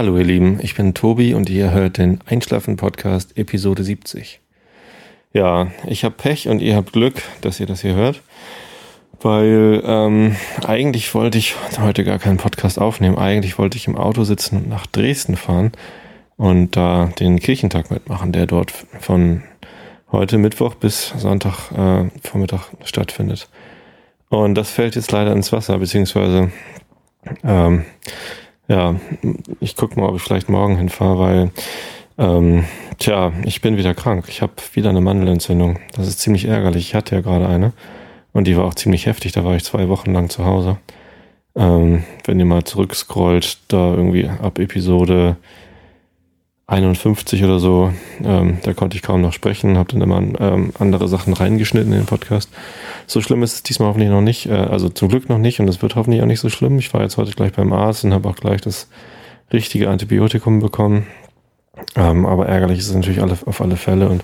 Hallo ihr Lieben, ich bin Tobi und ihr hört den Einschlafen-Podcast Episode 70. Ja, ich habe Pech und ihr habt Glück, dass ihr das hier hört, weil ähm, eigentlich wollte ich heute gar keinen Podcast aufnehmen. Eigentlich wollte ich im Auto sitzen und nach Dresden fahren und da den Kirchentag mitmachen, der dort von heute Mittwoch bis Sonntag äh, Vormittag stattfindet. Und das fällt jetzt leider ins Wasser, beziehungsweise ähm, ja, ich gucke mal, ob ich vielleicht morgen hinfahre, weil ähm, tja, ich bin wieder krank. Ich habe wieder eine Mandelentzündung. Das ist ziemlich ärgerlich. Ich hatte ja gerade eine und die war auch ziemlich heftig. Da war ich zwei Wochen lang zu Hause. Ähm, wenn ihr mal zurückscrollt, da irgendwie ab Episode 51 oder so, ähm, da konnte ich kaum noch sprechen, habe dann immer ähm, andere Sachen reingeschnitten in den Podcast. So schlimm ist es diesmal hoffentlich noch nicht, äh, also zum Glück noch nicht und es wird hoffentlich auch nicht so schlimm. Ich war jetzt heute gleich beim Arzt und habe auch gleich das richtige Antibiotikum bekommen. Ähm, aber ärgerlich ist es natürlich alle, auf alle Fälle und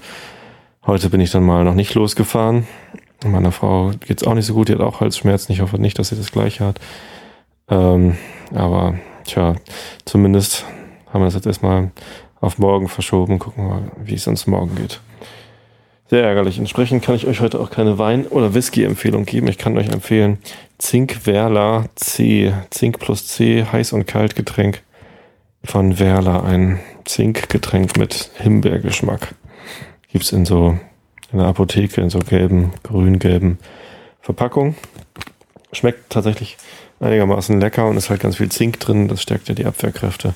heute bin ich dann mal noch nicht losgefahren. Meiner Frau geht's auch nicht so gut, die hat auch Halsschmerzen. Ich hoffe nicht, dass sie das gleiche hat. Ähm, aber tja, zumindest haben wir das jetzt erstmal auf morgen verschoben. Gucken wir mal, wie es uns morgen geht. Sehr ärgerlich. Entsprechend kann ich euch heute auch keine Wein- oder Whisky-Empfehlung geben. Ich kann euch empfehlen Zink Werla C. Zink plus C, heiß und kalt Getränk von Werla. Ein Zinkgetränk mit Himbeergeschmack. Gibt's in so in der Apotheke in so gelben, grün-gelben Verpackungen. Schmeckt tatsächlich einigermaßen lecker und ist halt ganz viel Zink drin. Das stärkt ja die Abwehrkräfte.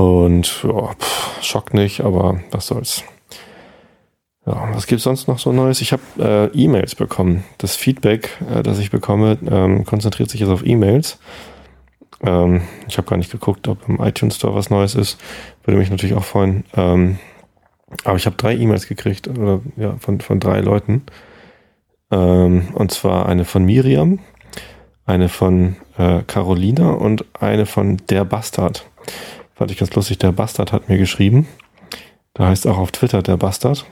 Und ja, pff, schockt nicht, aber was soll's. Ja, was gibt's sonst noch so Neues? Ich habe äh, E-Mails bekommen. Das Feedback, äh, das ich bekomme, ähm, konzentriert sich jetzt auf E-Mails. Ähm, ich habe gar nicht geguckt, ob im iTunes Store was Neues ist. Würde mich natürlich auch freuen. Ähm, aber ich habe drei E-Mails gekriegt, oder ja, von, von drei Leuten. Ähm, und zwar eine von Miriam, eine von äh, Carolina und eine von Der Bastard. Fand ich ganz lustig, der Bastard hat mir geschrieben. Da heißt auch auf Twitter der Bastard.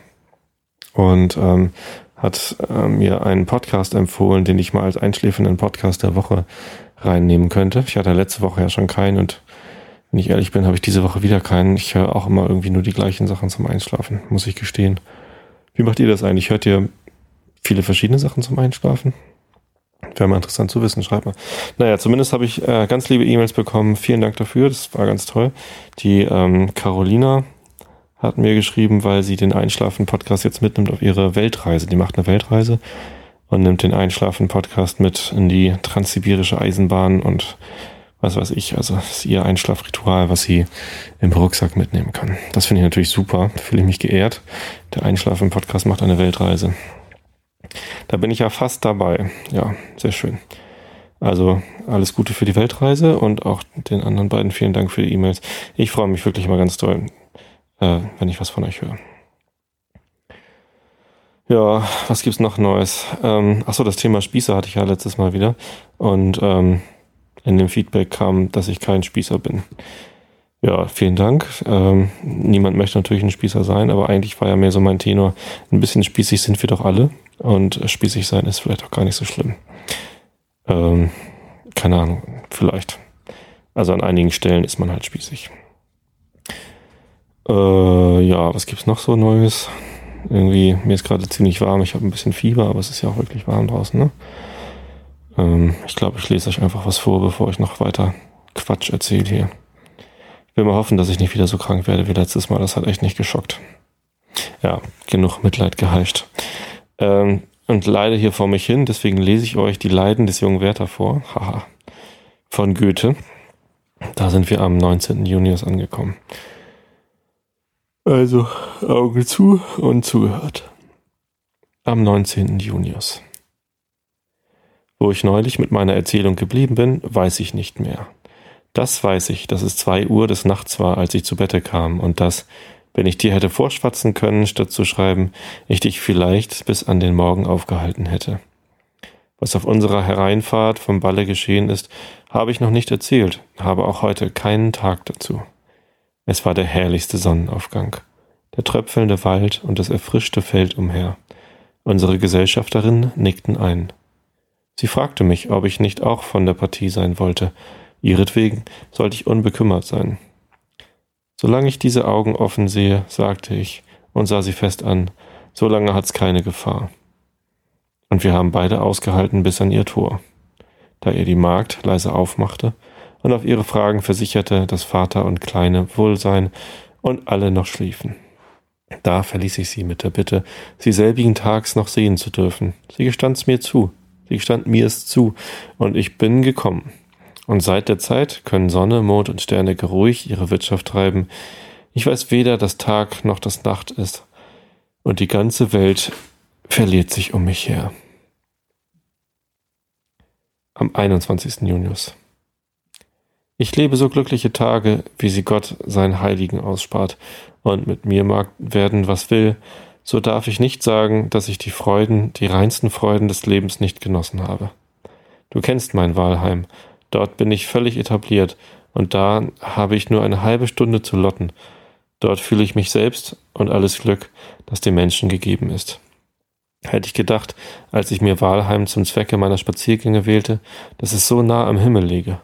Und ähm, hat äh, mir einen Podcast empfohlen, den ich mal als einschläfenden Podcast der Woche reinnehmen könnte. Ich hatte letzte Woche ja schon keinen und wenn ich ehrlich bin, habe ich diese Woche wieder keinen. Ich höre auch immer irgendwie nur die gleichen Sachen zum Einschlafen, muss ich gestehen. Wie macht ihr das eigentlich? Hört ihr viele verschiedene Sachen zum Einschlafen? Wäre mal interessant zu wissen, schreibt mal. Naja, zumindest habe ich äh, ganz liebe E-Mails bekommen. Vielen Dank dafür, das war ganz toll. Die ähm, Carolina hat mir geschrieben, weil sie den Einschlafen-Podcast jetzt mitnimmt auf ihre Weltreise. Die macht eine Weltreise und nimmt den Einschlafen-Podcast mit in die transsibirische Eisenbahn und was weiß ich. Also das ist ihr Einschlafritual, was sie im Rucksack mitnehmen kann. Das finde ich natürlich super. Da fühle ich mich geehrt. Der Einschlafen-Podcast macht eine Weltreise. Da bin ich ja fast dabei. Ja, sehr schön. Also alles Gute für die Weltreise und auch den anderen beiden vielen Dank für die E-Mails. Ich freue mich wirklich immer ganz toll, äh, wenn ich was von euch höre. Ja, was gibt's noch Neues? Ähm, achso, das Thema Spießer hatte ich ja letztes Mal wieder. Und ähm, in dem Feedback kam, dass ich kein Spießer bin. Ja, vielen Dank. Ähm, niemand möchte natürlich ein Spießer sein, aber eigentlich war ja mehr so mein Tenor. Ein bisschen spießig sind wir doch alle. Und spießig sein ist vielleicht auch gar nicht so schlimm. Ähm, keine Ahnung, vielleicht. Also an einigen Stellen ist man halt spießig. Äh, ja, was gibt's noch so Neues? Irgendwie, mir ist gerade ziemlich warm. Ich habe ein bisschen Fieber, aber es ist ja auch wirklich warm draußen, ne? Ähm, ich glaube, ich lese euch einfach was vor, bevor ich noch weiter Quatsch erzähle hier. Will mal hoffen, dass ich nicht wieder so krank werde wie letztes Mal. Das hat echt nicht geschockt. Ja, genug Mitleid geheischt ähm, und leide hier vor mich hin. Deswegen lese ich euch die Leiden des jungen Werther vor. Haha. Von Goethe. Da sind wir am 19. Junius angekommen. Also Augen zu und zugehört. Am 19. Junius. Wo ich neulich mit meiner Erzählung geblieben bin, weiß ich nicht mehr. Das weiß ich, dass es zwei Uhr des Nachts war, als ich zu Bette kam, und dass, wenn ich dir hätte vorschwatzen können, statt zu schreiben, ich dich vielleicht bis an den Morgen aufgehalten hätte. Was auf unserer Hereinfahrt vom Balle geschehen ist, habe ich noch nicht erzählt, habe auch heute keinen Tag dazu. Es war der herrlichste Sonnenaufgang, der tröpfelnde Wald und das erfrischte Feld umher. Unsere Gesellschafterinnen nickten ein. Sie fragte mich, ob ich nicht auch von der Partie sein wollte. Ihretwegen sollte ich unbekümmert sein. Solange ich diese Augen offen sehe, sagte ich und sah sie fest an, solange hat's keine Gefahr. Und wir haben beide ausgehalten bis an ihr Tor. Da ihr die Magd leise aufmachte und auf ihre Fragen versicherte, dass Vater und Kleine wohl seien und alle noch schliefen. Da verließ ich sie mit der Bitte, sie selbigen Tags noch sehen zu dürfen. Sie gestand's mir zu, sie gestand mir es zu, und ich bin gekommen. Und seit der Zeit können Sonne, Mond und Sterne geruhig ihre Wirtschaft treiben. Ich weiß weder, dass Tag noch das Nacht ist, und die ganze Welt verliert sich um mich her. Am 21. Junius. Ich lebe so glückliche Tage, wie sie Gott seinen Heiligen ausspart, und mit mir mag werden, was will, so darf ich nicht sagen, dass ich die Freuden, die reinsten Freuden des Lebens nicht genossen habe. Du kennst mein Wahlheim, dort bin ich völlig etabliert, und da habe ich nur eine halbe Stunde zu lotten. Dort fühle ich mich selbst und alles Glück, das dem Menschen gegeben ist. Hätte ich gedacht, als ich mir Wahlheim zum Zwecke meiner Spaziergänge wählte, dass es so nah am Himmel liege.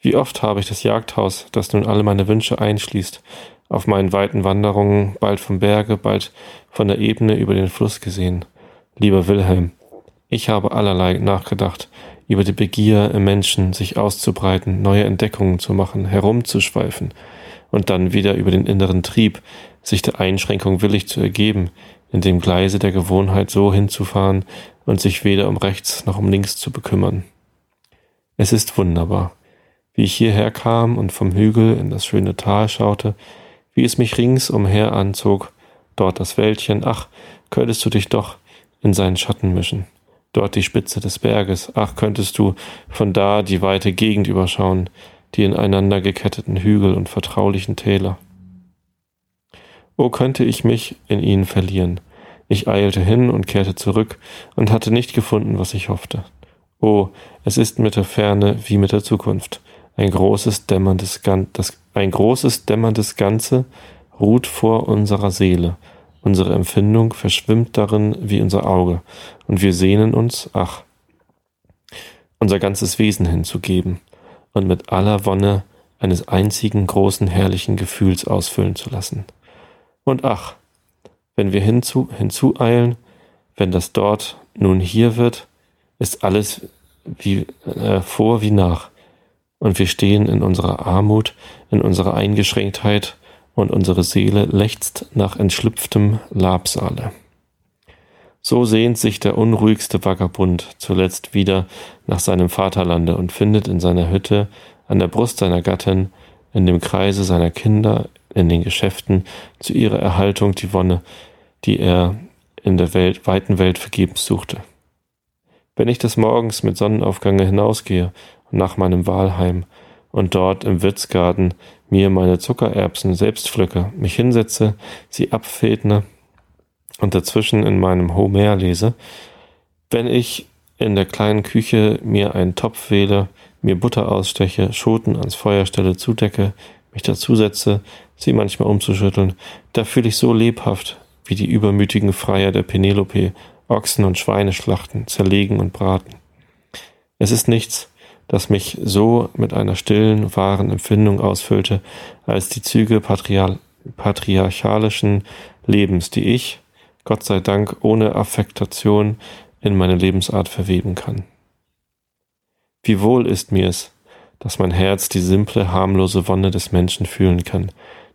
Wie oft habe ich das Jagdhaus, das nun alle meine Wünsche einschließt, auf meinen weiten Wanderungen bald vom Berge, bald von der Ebene über den Fluss gesehen. Lieber Wilhelm, ich habe allerlei nachgedacht, über die Begier im Menschen, sich auszubreiten, neue Entdeckungen zu machen, herumzuschweifen und dann wieder über den inneren Trieb, sich der Einschränkung willig zu ergeben, in dem Gleise der Gewohnheit so hinzufahren und sich weder um rechts noch um links zu bekümmern. Es ist wunderbar wie ich hierher kam und vom Hügel in das schöne Tal schaute, wie es mich rings umher anzog, dort das Wäldchen, ach, könntest du dich doch in seinen Schatten mischen, dort die Spitze des Berges, ach, könntest du von da die weite Gegend überschauen, die ineinander geketteten Hügel und vertraulichen Täler. O könnte ich mich in ihnen verlieren. Ich eilte hin und kehrte zurück und hatte nicht gefunden, was ich hoffte. O, es ist mit der Ferne wie mit der Zukunft. Ein großes, dämmerndes, das, ein großes, dämmerndes Ganze ruht vor unserer Seele. Unsere Empfindung verschwimmt darin wie unser Auge, und wir sehnen uns, ach, unser ganzes Wesen hinzugeben und mit aller Wonne eines einzigen großen herrlichen Gefühls ausfüllen zu lassen. Und ach, wenn wir hinzu, hinzueilen, wenn das dort nun hier wird, ist alles wie äh, vor wie nach. Und wir stehen in unserer Armut, in unserer Eingeschränktheit, und unsere Seele lechzt nach entschlüpftem Labsale. So sehnt sich der unruhigste Vagabund zuletzt wieder nach seinem Vaterlande und findet in seiner Hütte, an der Brust seiner Gattin, in dem Kreise seiner Kinder, in den Geschäften zu ihrer Erhaltung die Wonne, die er in der Welt, weiten Welt vergebens suchte. Wenn ich des Morgens mit Sonnenaufgange hinausgehe nach meinem Wahlheim und dort im Wirtsgarten mir meine Zuckererbsen selbst pflücke, mich hinsetze, sie abfedne und dazwischen in meinem Homer lese, wenn ich in der kleinen Küche mir einen Topf wähle, mir Butter aussteche, Schoten ans Feuer stelle, zudecke, mich dazusetze, sie manchmal umzuschütteln, da fühle ich so lebhaft, wie die übermütigen Freier der Penelope Ochsen und Schweine schlachten, zerlegen und braten. Es ist nichts, das mich so mit einer stillen, wahren Empfindung ausfüllte, als die Züge patriar patriarchalischen Lebens, die ich, Gott sei Dank, ohne Affektation in meine Lebensart verweben kann. Wie wohl ist mir es, dass mein Herz die simple, harmlose Wonne des Menschen fühlen kann,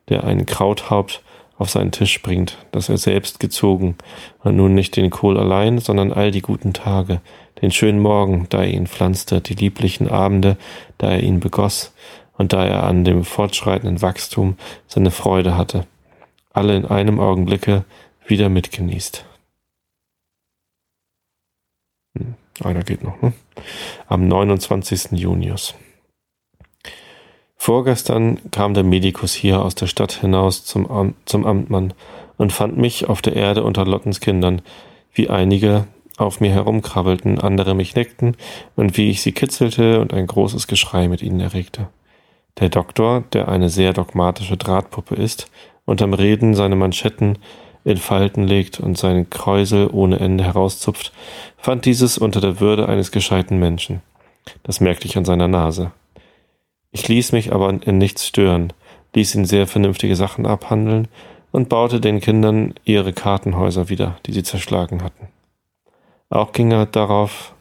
der ein Krauthaupt auf seinen Tisch bringt, das er selbst gezogen, und nun nicht den Kohl allein, sondern all die guten Tage, den schönen Morgen, da er ihn pflanzte, die lieblichen Abende, da er ihn begoss, und da er an dem fortschreitenden Wachstum seine Freude hatte, alle in einem Augenblicke wieder mitgenießt. Hm, einer geht noch, ne? Am 29. Junius. Vorgestern kam der Medikus hier aus der Stadt hinaus zum, Am zum Amtmann und fand mich auf der Erde unter Lottens Kindern, wie einige auf mir herumkrabbelten, andere mich neckten und wie ich sie kitzelte und ein großes Geschrei mit ihnen erregte. Der Doktor, der eine sehr dogmatische Drahtpuppe ist, unterm Reden seine Manschetten in Falten legt und seinen Kräusel ohne Ende herauszupft, fand dieses unter der Würde eines gescheiten Menschen. Das merkte ich an seiner Nase. Ich ließ mich aber in nichts stören, ließ ihn sehr vernünftige Sachen abhandeln und baute den Kindern ihre Kartenhäuser wieder, die sie zerschlagen hatten. Auch ging er darauf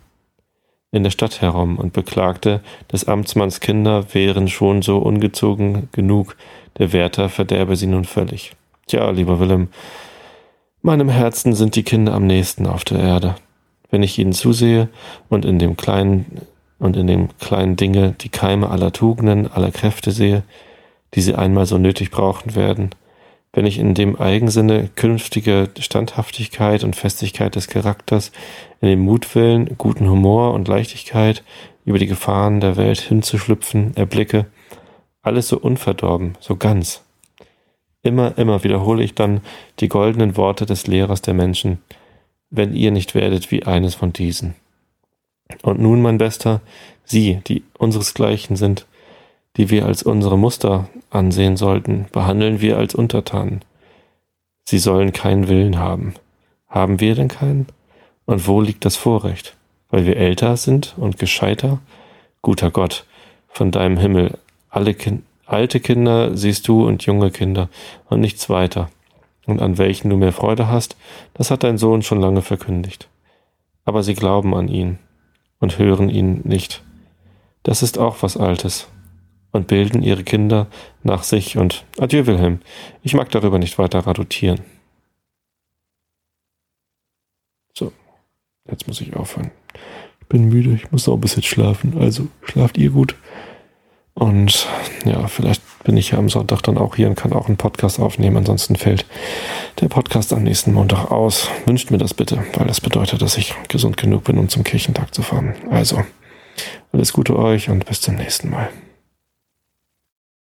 in der Stadt herum und beklagte, des Amtsmanns Kinder wären schon so ungezogen genug, der Wärter verderbe sie nun völlig. Tja, lieber Willem, meinem Herzen sind die Kinder am nächsten auf der Erde. Wenn ich ihnen zusehe und in dem kleinen und in dem kleinen Dinge die Keime aller Tugenden, aller Kräfte sehe, die sie einmal so nötig brauchen werden, wenn ich in dem Eigensinne künftige Standhaftigkeit und Festigkeit des Charakters, in dem Mutwillen, guten Humor und Leichtigkeit, über die Gefahren der Welt hinzuschlüpfen, erblicke, alles so unverdorben, so ganz. Immer, immer wiederhole ich dann die goldenen Worte des Lehrers der Menschen, wenn ihr nicht werdet wie eines von diesen. Und nun, mein Bester, Sie, die unseresgleichen sind, die wir als unsere Muster ansehen sollten, behandeln wir als Untertanen. Sie sollen keinen Willen haben. Haben wir denn keinen? Und wo liegt das Vorrecht? Weil wir älter sind und gescheiter? Guter Gott, von deinem Himmel, alle kind alte Kinder siehst du und junge Kinder und nichts weiter. Und an welchen du mehr Freude hast, das hat dein Sohn schon lange verkündigt. Aber sie glauben an ihn und hören ihn nicht. Das ist auch was Altes und bilden ihre Kinder nach sich und adieu Wilhelm, ich mag darüber nicht weiter radutieren. So, jetzt muss ich aufhören. Ich bin müde, ich muss noch ein bisschen schlafen, also schlaft ihr gut. Und ja, vielleicht bin ich ja am Sonntag dann auch hier und kann auch einen Podcast aufnehmen. Ansonsten fällt der Podcast am nächsten Montag aus. Wünscht mir das bitte, weil das bedeutet, dass ich gesund genug bin, um zum Kirchentag zu fahren. Also, alles Gute euch und bis zum nächsten Mal.